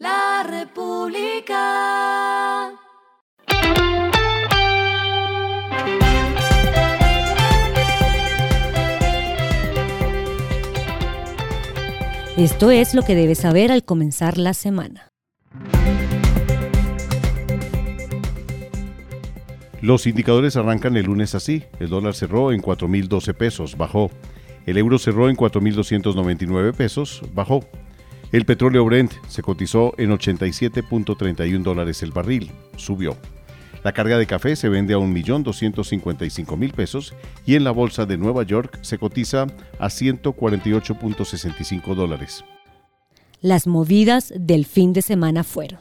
La República. Esto es lo que debes saber al comenzar la semana. Los indicadores arrancan el lunes así. El dólar cerró en 4.012 pesos, bajó. El euro cerró en 4.299 pesos, bajó. El petróleo Brent se cotizó en 87.31 dólares el barril, subió. La carga de café se vende a 1.255.000 pesos y en la bolsa de Nueva York se cotiza a 148.65 dólares. Las movidas del fin de semana fueron.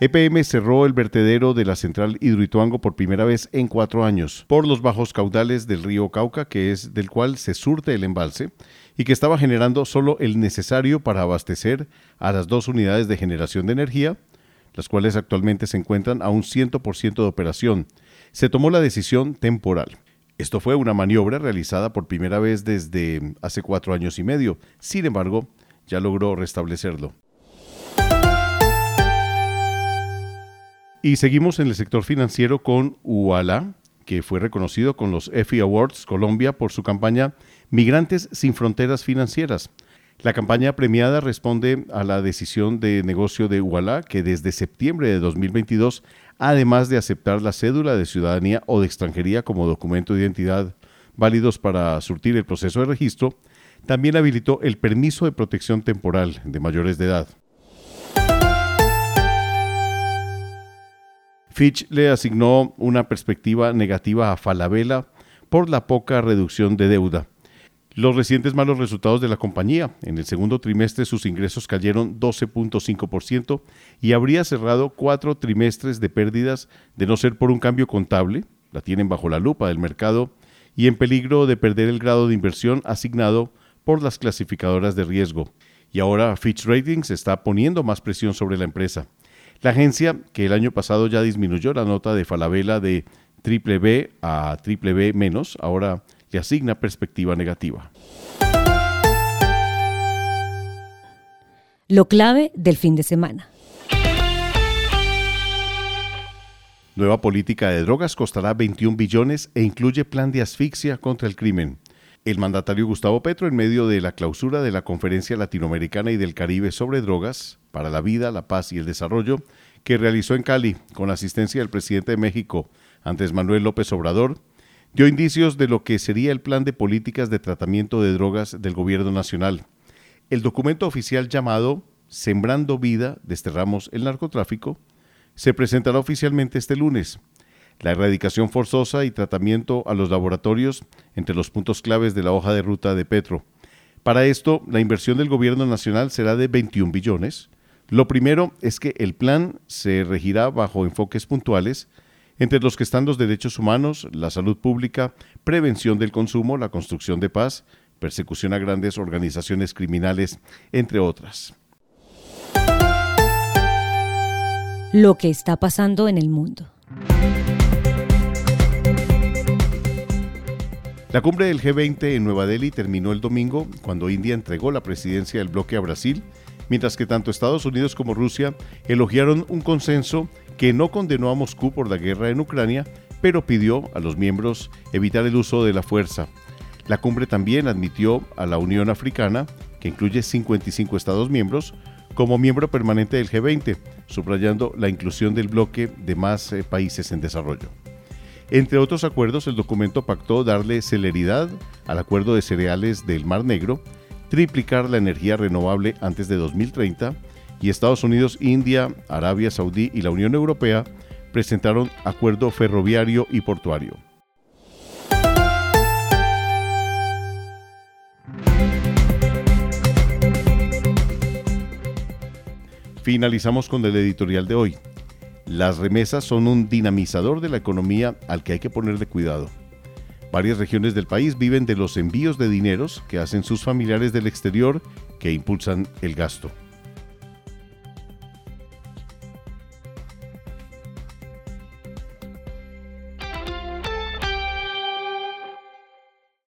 EPM cerró el vertedero de la central Hidroituango por primera vez en cuatro años por los bajos caudales del río Cauca, que es del cual se surte el embalse y que estaba generando solo el necesario para abastecer a las dos unidades de generación de energía, las cuales actualmente se encuentran a un 100% de operación. Se tomó la decisión temporal. Esto fue una maniobra realizada por primera vez desde hace cuatro años y medio. Sin embargo, ya logró restablecerlo. Y seguimos en el sector financiero con UALA, que fue reconocido con los EFI Awards Colombia por su campaña Migrantes sin Fronteras Financieras. La campaña premiada responde a la decisión de negocio de UALA, que desde septiembre de 2022, además de aceptar la cédula de ciudadanía o de extranjería como documento de identidad válidos para surtir el proceso de registro, también habilitó el permiso de protección temporal de mayores de edad. Fitch le asignó una perspectiva negativa a Falabella por la poca reducción de deuda. Los recientes malos resultados de la compañía. En el segundo trimestre sus ingresos cayeron 12.5% y habría cerrado cuatro trimestres de pérdidas de no ser por un cambio contable. La tienen bajo la lupa del mercado y en peligro de perder el grado de inversión asignado por las clasificadoras de riesgo. Y ahora Fitch Ratings está poniendo más presión sobre la empresa. La agencia, que el año pasado ya disminuyó la nota de Falabella de triple B a triple B menos, ahora le asigna perspectiva negativa. Lo clave del fin de semana. Nueva política de drogas costará 21 billones e incluye plan de asfixia contra el crimen. El mandatario Gustavo Petro, en medio de la clausura de la Conferencia Latinoamericana y del Caribe sobre Drogas para la Vida, la Paz y el Desarrollo, que realizó en Cali con asistencia del presidente de México, Andrés Manuel López Obrador, dio indicios de lo que sería el plan de políticas de tratamiento de drogas del gobierno nacional. El documento oficial llamado Sembrando Vida, desterramos el narcotráfico, se presentará oficialmente este lunes la erradicación forzosa y tratamiento a los laboratorios entre los puntos claves de la hoja de ruta de Petro. Para esto, la inversión del gobierno nacional será de 21 billones. Lo primero es que el plan se regirá bajo enfoques puntuales, entre los que están los derechos humanos, la salud pública, prevención del consumo, la construcción de paz, persecución a grandes organizaciones criminales, entre otras. Lo que está pasando en el mundo. La cumbre del G20 en Nueva Delhi terminó el domingo cuando India entregó la presidencia del bloque a Brasil, mientras que tanto Estados Unidos como Rusia elogiaron un consenso que no condenó a Moscú por la guerra en Ucrania, pero pidió a los miembros evitar el uso de la fuerza. La cumbre también admitió a la Unión Africana, que incluye 55 Estados miembros, como miembro permanente del G20, subrayando la inclusión del bloque de más eh, países en desarrollo. Entre otros acuerdos, el documento pactó darle celeridad al acuerdo de cereales del Mar Negro, triplicar la energía renovable antes de 2030 y Estados Unidos, India, Arabia Saudí y la Unión Europea presentaron acuerdo ferroviario y portuario. Finalizamos con el editorial de hoy. Las remesas son un dinamizador de la economía al que hay que ponerle cuidado. Varias regiones del país viven de los envíos de dineros que hacen sus familiares del exterior que impulsan el gasto.